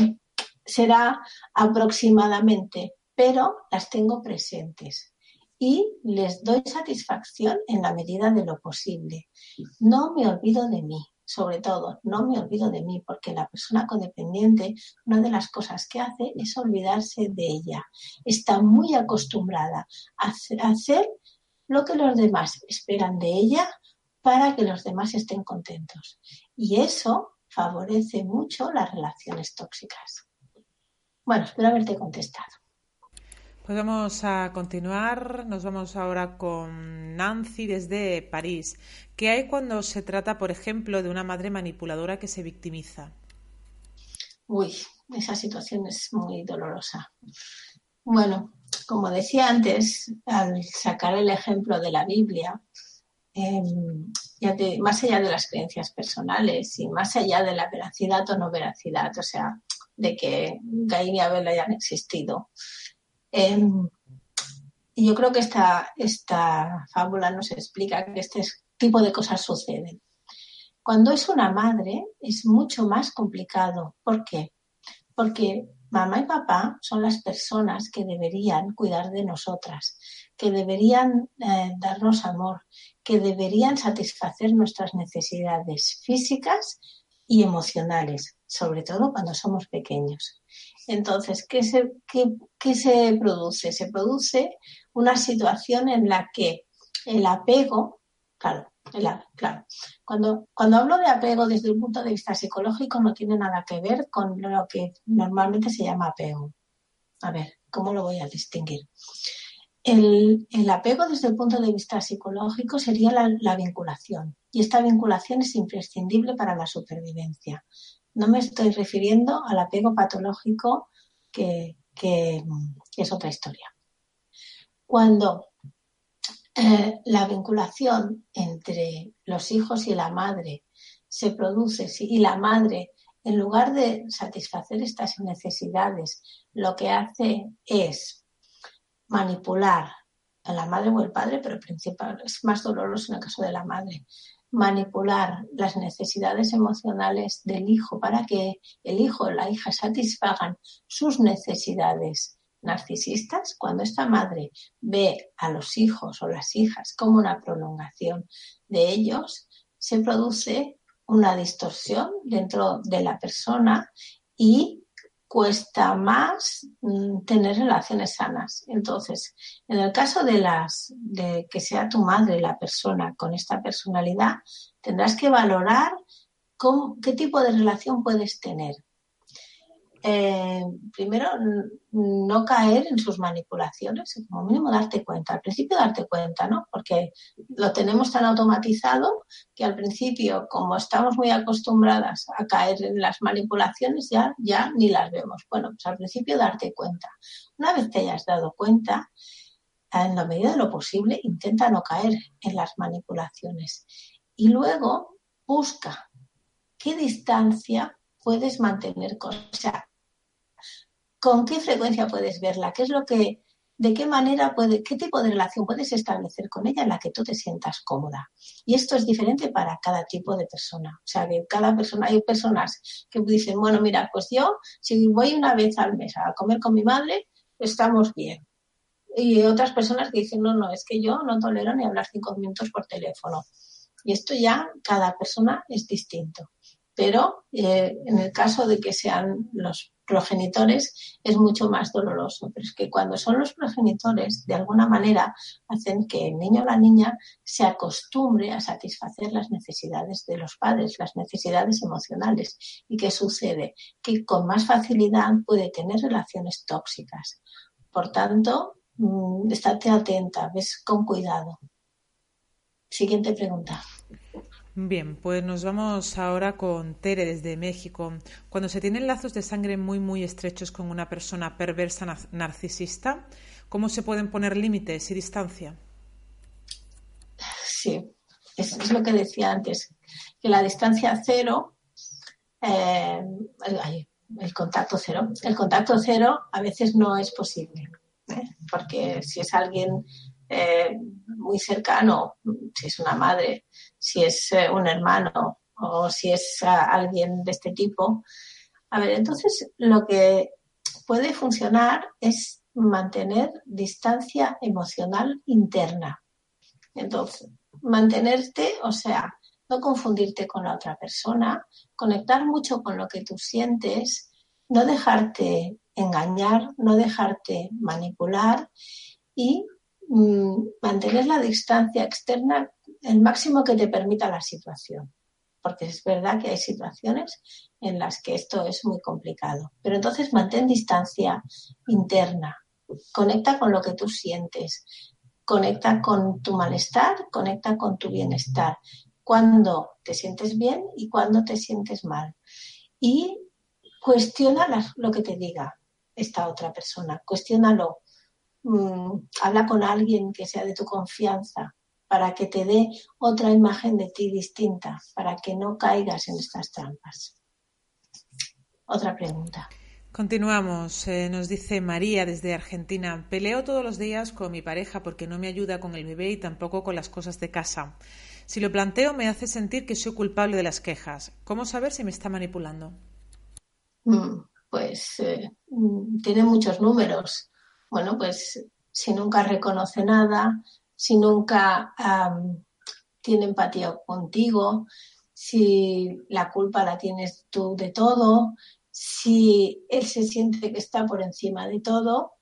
será aproximadamente, pero las tengo presentes y les doy satisfacción en la medida de lo posible. No me olvido de mí, sobre todo, no me olvido de mí, porque la persona codependiente, una de las cosas que hace es olvidarse de ella. Está muy acostumbrada a hacer lo que los demás esperan de ella para que los demás estén contentos. Y eso favorece mucho las relaciones tóxicas. Bueno, espero haberte contestado. Pues vamos a continuar. Nos vamos ahora con Nancy desde París. ¿Qué hay cuando se trata, por ejemplo, de una madre manipuladora que se victimiza? Uy, esa situación es muy dolorosa. Bueno, como decía antes, al sacar el ejemplo de la Biblia, em, más allá de las creencias personales y más allá de la veracidad o no veracidad, o sea, de que Caín y Abel hayan existido, Em, y yo creo que esta, esta fábula nos explica que este tipo de cosas suceden. Cuando es una madre es mucho más complicado. ¿Por qué? Porque mamá y papá son las personas que deberían cuidar de nosotras, que deberían eh, darnos amor, que deberían satisfacer nuestras necesidades físicas y emocionales, sobre todo cuando somos pequeños. Entonces, ¿qué se, qué, se produce? Se produce una situación en la que el apego, claro, claro, cuando, cuando hablo de apego desde un punto de vista psicológico no tiene nada que ver con lo que normalmente se llama apego. A ver, ¿cómo lo voy a distinguir? El, apego desde el punto de vista psicológico sería la, vinculación y esta vinculación es imprescindible para la supervivencia. No me estoy refiriendo al apego patológico que, es otra historia. Cuando eh, la vinculación entre los hijos y la madre se produce y la madre, en lugar de satisfacer estas necesidades, lo que hace es manipular a la madre o el padre, pero es más doloroso en el caso de la madre, manipular las necesidades emocionales del hijo para que el hijo o la hija satisfagan sus necesidades narcisistas, cuando esta madre ve a los hijos o las hijas como una prolongación de ellos, se produce una distorsión dentro de la persona y cuesta más mm, tener relaciones sanas. Entonces, en el caso de las de que sea tu madre la persona con esta personalidad, tendrás que valorar qué tipo de relación puedes tener. Eh, primero, no caer en sus manipulaciones, como mínimo darte cuenta. Al principio darte cuenta, ¿no? Porque lo tenemos tan automatizado que al principio, como estamos muy acostumbradas a caer en las manipulaciones, ya, ya ni las vemos. Bueno, pues al principio darte cuenta. Una vez te hayas dado cuenta, en la medida de lo posible, intenta no caer en las manipulaciones. Y luego busca qué distancia puedes mantener con, con qué frecuencia puedes verla, qué es lo que, de qué manera puede, qué tipo de relación puedes establecer con ella en la que tú te sientas cómoda. Y esto es diferente para cada tipo de persona. O sea, que cada persona, hay personas que dicen, bueno, mira, pues yo, si voy una vez al mes a comer con mi madre, estamos bien. Y otras personas que dicen, no, no, es que yo no tolero ni hablar cinco minutos por teléfono. Y esto ya, cada persona es distinto pero eh, en el caso de que sean los progenitores es mucho más doloroso. Pero es que cuando son los progenitores, de alguna manera hacen que el niño o la niña se acostumbre a satisfacer las necesidades de los padres, las necesidades emocionales. ¿Y qué sucede? Que con más facilidad puede tener relaciones tóxicas. Por tanto, mm, estate atenta, ves con cuidado. Siguiente pregunta. Bien, pues nos vamos ahora con Tere desde México. Cuando se tienen lazos de sangre muy, muy estrechos con una persona perversa narcisista, ¿Cómo se pueden poner límites y distancia? Sí, es, lo que decía antes, que la distancia cero, eh, el, contacto cero, el contacto cero a veces no es posible, ¿eh? porque si es alguien eh, muy cercano, si es una madre, si es un hermano o si es alguien de este tipo, a ver, entonces lo que puede funcionar es mantener distancia emocional interna. Entonces, mantenerte, o sea, no confundirte con la otra persona, conectar mucho con lo que tú sientes, no dejarte engañar, no dejarte manipular y mantener la distancia externa el máximo que te permita la situación. Porque es verdad que hay situaciones en las que esto es muy complicado. Pero entonces mantén distancia interna, conecta con lo que tú sientes, conecta con tu malestar, conecta con tu bienestar, cuando te sientes bien y cuando te sientes mal. Y cuestiona lo que te diga esta otra persona, cuestiónalo. Mm, habla con alguien que sea de tu confianza para que te dé otra imagen de ti distinta, para que no caigas en estas trampas. Otra pregunta. Continuamos. Eh, nos dice María desde Argentina. Peleo todos los días con mi pareja porque no me ayuda con el bebé y tampoco con las cosas de casa. Si lo planteo me hace sentir que soy culpable de las quejas. ¿Cómo saber si me está manipulando? Mm, pues eh, mm, tiene muchos números. Bueno, pues si nunca reconoce nada, si nunca tiene empatía contigo, si la culpa la tienes tú de todo, si él se siente que está por encima de todo,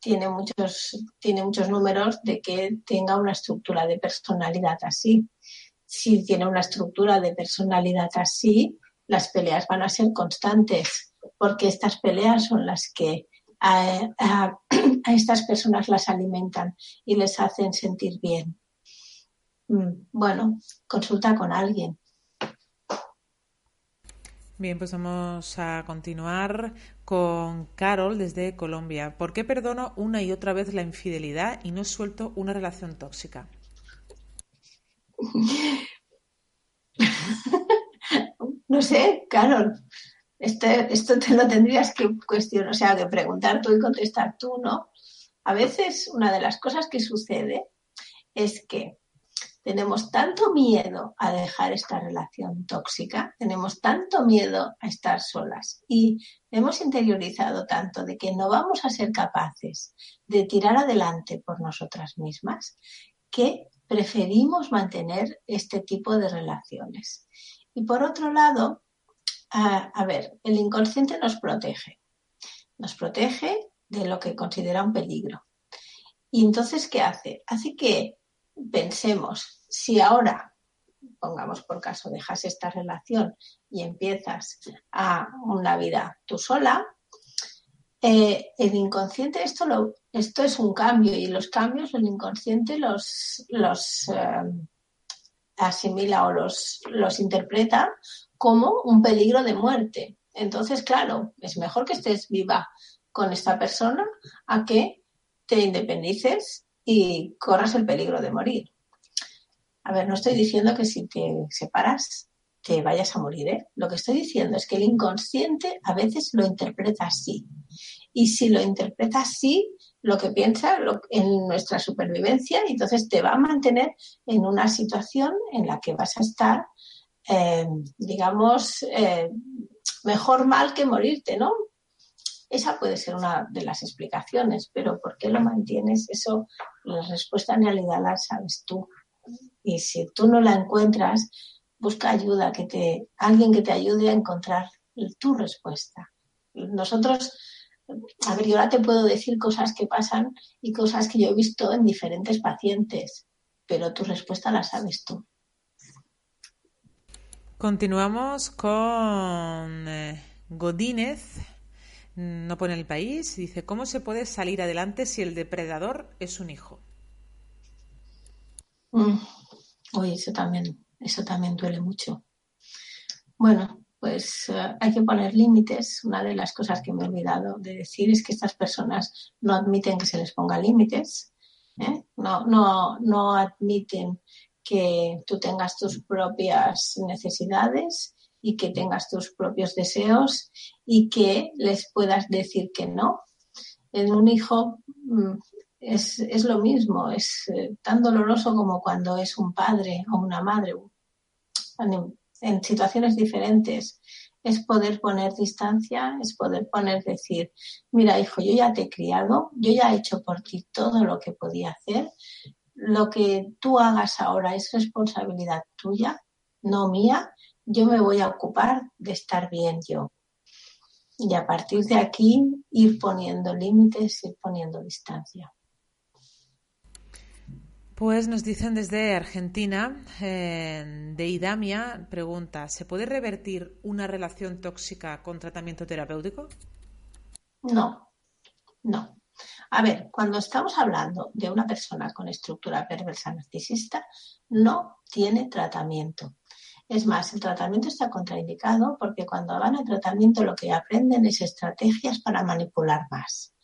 tiene muchos, tiene muchos números de que tenga una estructura de personalidad así. Si tiene una estructura de personalidad así, las peleas van a ser constantes, porque estas peleas son las que a, a estas personas las alimentan y les hacen sentir bien. Mm, bueno, consulta con alguien. Bien, pues vamos a continuar con Carol desde Colombia. ¿Por qué perdono una y otra vez la infidelidad y no suelto una relación tóxica? no sé, Carol. Esto te lo tendrías que cuestionar, o sea, que preguntar tú y contestar tú, ¿no? A veces una de las cosas que sucede es que tenemos tanto miedo a dejar esta relación tóxica, tenemos tanto miedo a estar solas y hemos interiorizado tanto de que no vamos a ser capaces de tirar adelante por nosotras mismas que preferimos mantener este tipo de relaciones. Y por otro lado, a, ver, el inconsciente nos protege, nos protege de lo que considera un peligro. Y entonces, ¿qué hace? Hace que pensemos, si ahora, pongamos por caso, dejas esta relación y empiezas a una vida tú sola, eh, el inconsciente, esto, lo, esto es un cambio y los cambios el inconsciente los, los eh, asimila o los, los interpreta como un peligro de muerte. Entonces, claro, es mejor que estés viva con esta persona a que te independices y corras el peligro de morir. A ver, no estoy diciendo que si te separas te vayas a morir, ¿eh? Lo que estoy diciendo es que el inconsciente a veces lo interpreta así. Y si lo interpreta así, lo que piensa en nuestra supervivencia, entonces te va a mantener en una situación en la que vas a estar, eh, digamos, eh, mejor mal que morirte, ¿no? Esa puede ser una de las explicaciones, pero ¿por qué lo mantienes? Eso, la respuesta en realidad la sabes tú. Y si tú no la encuentras, busca ayuda, que te, alguien que te ayude a encontrar tu respuesta. Nosotros, a ver, yo ahora te puedo decir cosas que pasan y cosas que yo he visto en diferentes pacientes, pero tu respuesta la sabes tú. Continuamos con eh, Godínez no pone el país, dice, ¿cómo se puede salir adelante si el depredador es un hijo? Mm. Uy, eso también, eso también duele mucho. Bueno, pues eh, hay que poner límites. Una de las cosas que me he olvidado de decir es que estas personas no admiten que se les ponga límites, ¿eh? no, no, no admiten que tú tengas tus propias necesidades y que tengas tus propios deseos y que les puedas decir que no. En un hijo mm, es, es lo mismo, es eh, tan doloroso como cuando es un padre o una madre en situaciones diferentes. Es poder poner distancia, es poder poner decir, mira hijo, yo ya te he criado, yo ya he hecho por ti todo lo que podía hacer, lo que tú hagas ahora es responsabilidad tuya, no mía, yo me voy a ocupar de estar bien yo. Y a partir de aquí ir poniendo límites, ir poniendo distancia. Pues nos dicen desde Argentina, eh, de Idamia, pregunta, ¿se puede revertir una relación tóxica con tratamiento terapéutico? No, no. A ver, cuando estamos hablando de una persona con estructura perversa narcisista, no tiene tratamiento. Es más, el tratamiento está contraindicado porque cuando van al tratamiento lo que aprenden es estrategias para manipular más.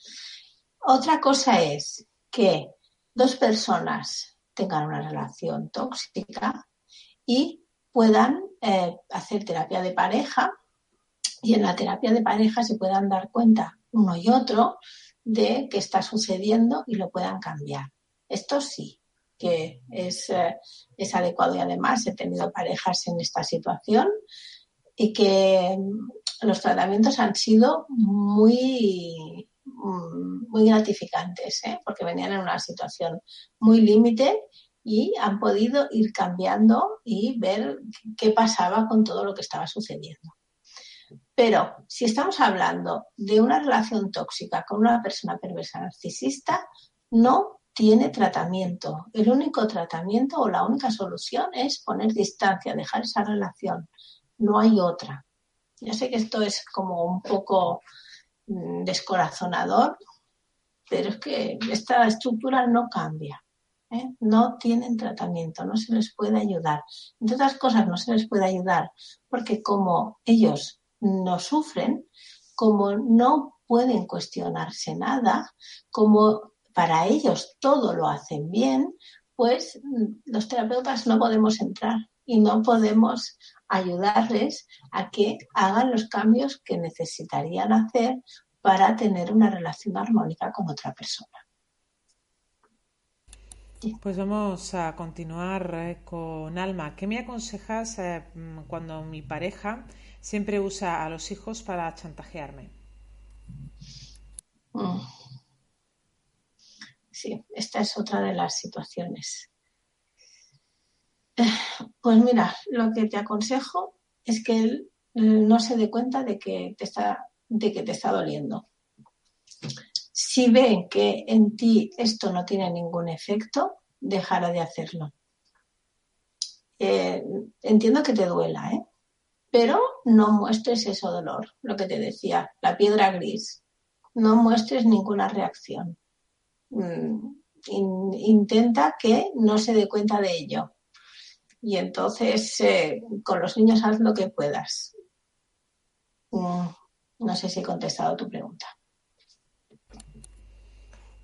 Otra cosa es que dos personas tengan una relación tóxica y puedan eh, hacer terapia de pareja y en la terapia de pareja se puedan dar cuenta uno y otro de qué está sucediendo y lo puedan cambiar. Esto sí, que es, eh, es adecuado y además he tenido parejas en esta situación y que mm, los tratamientos han sido muy Mm, muy gratificantes, ¿eh? porque venían en una situación muy límite y han podido ir cambiando y ver qué pasaba con todo lo que estaba sucediendo. Pero si estamos hablando de una relación tóxica con una persona perversa narcisista, no tiene tratamiento. El único tratamiento o la única solución es poner distancia, dejar esa relación. No hay otra. Yo sé que esto es como un poco Mm, descorazonador, pero es que esta estructura no cambia. ¿eh? No tienen tratamiento, no se les puede ayudar. Entre otras cosas, no se les puede ayudar porque como ellos no sufren, como no pueden cuestionarse nada, como para ellos todo lo hacen bien, pues mm, los terapeutas no podemos entrar y no podemos ayudarles a que hagan los cambios que necesitarían hacer para tener una relación armónica con otra persona. Pues vamos a continuar eh, con Alma. ¿Qué me aconsejas eh, cuando mi pareja siempre usa a los hijos para chantajearme? Mm. Sí, esta es otra de las situaciones. Pues mira, lo que te aconsejo es que él no se dé cuenta de que te está, de que te está doliendo. Si ve que en ti esto no tiene ningún efecto, dejará de hacerlo. Eh, entiendo que te duela, ¿eh? Pero no muestres ese dolor, lo que te decía, la piedra gris. No muestres ninguna reacción. Mm, intenta que no se dé cuenta de ello y entonces eh, con los niños haz lo que puedas. Mm, no sé si he contestado tu pregunta.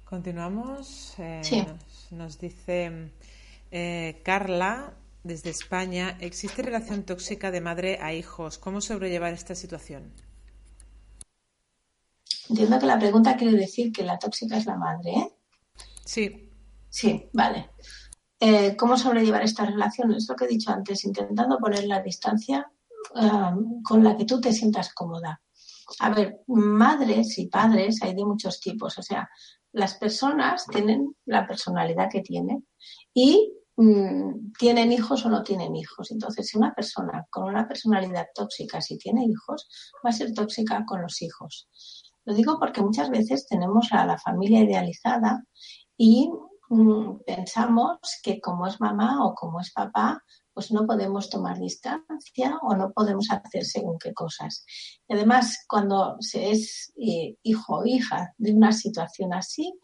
Continuamos. Eh, nos, dice eh, Carla desde España, ¿existe relación tóxica de madre a hijos? ¿Cómo sobrellevar esta situación? Entiendo que la pregunta quiere decir que la tóxica es la madre, ¿eh? Sí. Sí, vale. Eh, ¿Cómo sobrellevar esta relación? Es lo que he dicho antes, intentando poner la distancia um, con la que tú te sientas cómoda. A ver, madres y padres hay de muchos tipos, o sea, las personas tienen la personalidad que tienen y tienen hijos o no tienen hijos. Entonces, si una persona con una personalidad tóxica, si tiene hijos, va a ser tóxica con los hijos. Lo digo porque muchas veces tenemos a la familia idealizada y Mm, pensamos que como es mamá o como es papá, pues no podemos tomar distancia o no podemos hacer según qué cosas. Y además, cuando se es eh, hijo o hija de una situación así,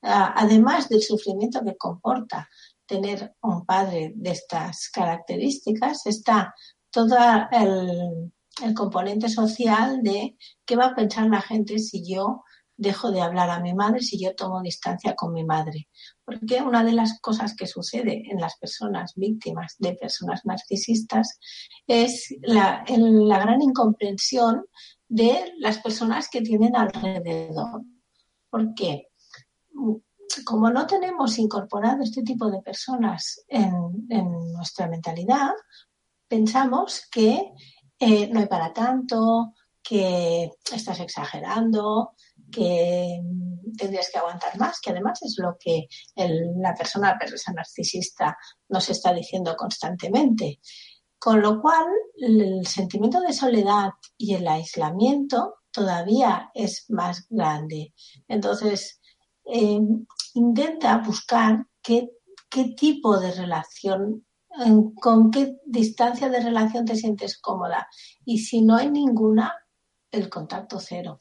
además del sufrimiento que comporta tener un padre de estas características, está todo el, el componente social de qué va a pensar la gente si yo dejo de hablar a mi madre, si yo tomo distancia con mi madre. Porque una de las cosas que sucede en las personas víctimas de personas narcisistas es la, la gran incomprensión de las personas que tienen alrededor. ¿Por qué? Como no tenemos incorporado este tipo de personas en, nuestra mentalidad, pensamos que eh, no hay para tanto, que estás exagerando, que tendrías que aguantar más, que además es lo que la persona, la narcisista nos está diciendo constantemente. Con lo cual, el sentimiento de soledad y el aislamiento todavía es más grande. Entonces, eh, intenta buscar qué, qué tipo de relación con qué distancia de relación te sientes cómoda. Y si no hay ninguna, el contacto cero.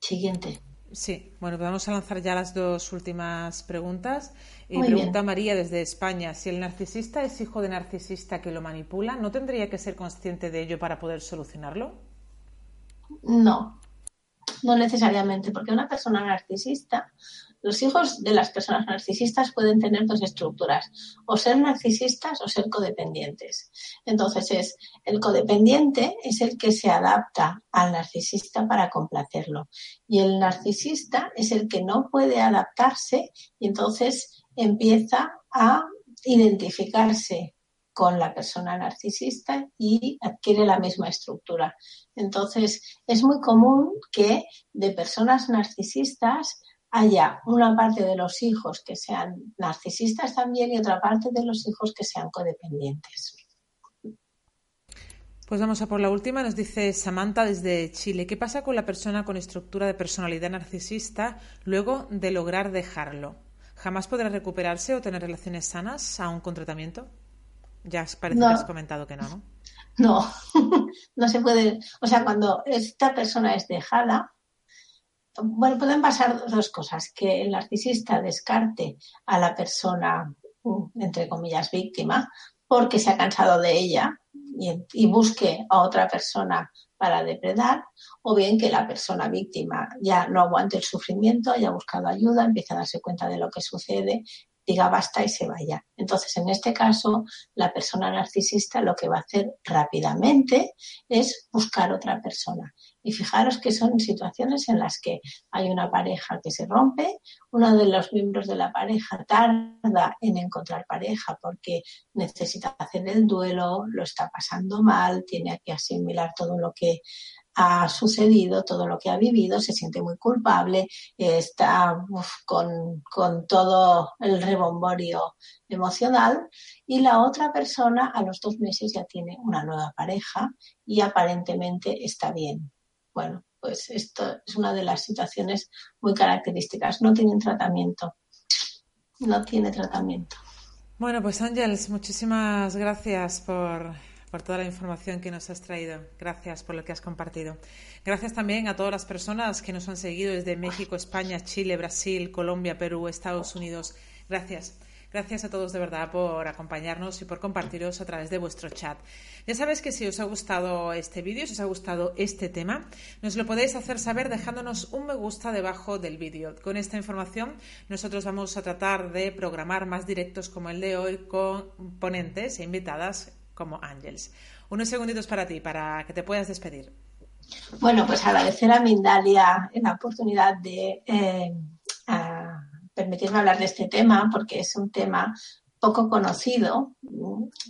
Siguiente. Sí, bueno, vamos a lanzar ya las dos últimas preguntas. Y pregunta María desde España, si el narcisista es hijo de narcisista que lo manipula, ¿no tendría que ser consciente de ello para poder solucionarlo? No, no necesariamente, porque una persona narcisista los hijos de las personas narcisistas pueden tener dos estructuras, o ser narcisistas o ser codependientes. Entonces es el codependiente es el que se adapta al narcisista para complacerlo y el narcisista es el que no puede adaptarse y entonces empieza a identificarse con la persona narcisista y adquiere la misma estructura. Entonces, es muy común que de personas narcisistas haya una parte de los hijos que sean narcisistas también y otra parte de los hijos que sean codependientes. Pues vamos a por la última. Nos dice Samantha desde Chile. ¿Qué pasa con la persona con estructura de personalidad narcisista luego de lograr dejarlo? ¿Jamás podrá recuperarse o tener relaciones sanas aún con tratamiento? Ya parece que has comentado que no, ¿no? No, no se puede. O sea, cuando esta persona es dejada, bueno, pueden pasar dos cosas, que el narcisista descarte a la persona, mm, entre comillas, víctima, porque se ha cansado de ella y, busque a otra persona para depredar, o bien que la persona víctima ya no aguante el sufrimiento, haya buscado ayuda, empiece a darse cuenta de lo que sucede diga basta y se vaya. Entonces, en este caso, la persona narcisista lo que va a hacer rápidamente es buscar otra persona. Y fijaros que son situaciones en las que hay una pareja que se rompe, uno de los miembros de la pareja tarda en encontrar pareja porque necesita hacer el duelo, lo está pasando mal, tiene que asimilar todo lo que ha sucedido, todo lo que ha vivido, se siente muy culpable, está con, todo el rebomborio emocional y la otra persona a los dos meses ya tiene una nueva pareja y aparentemente está bien. Bueno, pues esto es una de las situaciones muy características. No tienen tratamiento. No tiene tratamiento. Bueno, pues Ángeles, muchísimas gracias por por toda la información que nos has traído. Gracias por lo que has compartido. Gracias también a todas las personas que nos han seguido desde México, España, Chile, Brasil, Colombia, Perú, Estados Unidos. Gracias. Gracias a todos de verdad por acompañarnos y por compartiros a través de vuestro chat. Ya sabéis que si os ha gustado este vídeo, si os ha gustado este tema, nos lo podéis hacer saber dejándonos un me gusta debajo del vídeo. Con esta información nosotros vamos a tratar de programar más directos como el de hoy con ponentes e invitadas como Ángels. Unos segunditos para ti, para que te puedas despedir. Bueno, pues agradecer a Mindalia la oportunidad de eh, permitirme hablar de este tema, porque es un tema poco conocido,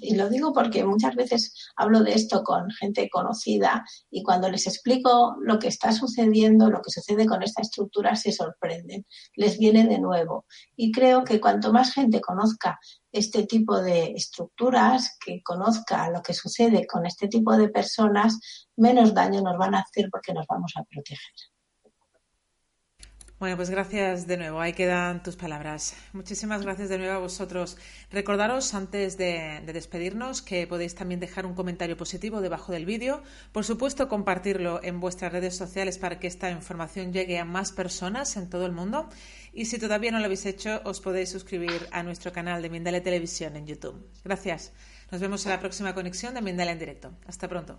y lo digo porque muchas veces hablo de esto con gente conocida y cuando les explico lo que está sucediendo, lo que sucede con esta estructura, se sorprenden, les viene de nuevo. Y creo que cuanto más gente conozca este tipo de estructuras, que conozca lo que sucede con este tipo de personas, menos daño nos van a hacer porque nos vamos a proteger. Bueno, pues gracias de nuevo. Ahí quedan tus palabras. Muchísimas gracias de nuevo a vosotros. Recordaros antes de, despedirnos que podéis también dejar un comentario positivo debajo del vídeo. Por supuesto, compartirlo en vuestras redes sociales para que esta información llegue a más personas en todo el mundo. Y si todavía no lo habéis hecho, os podéis suscribir a nuestro canal de Mindale Televisión en YouTube. Gracias. Nos vemos en la próxima conexión de Mindalia en directo. Hasta pronto.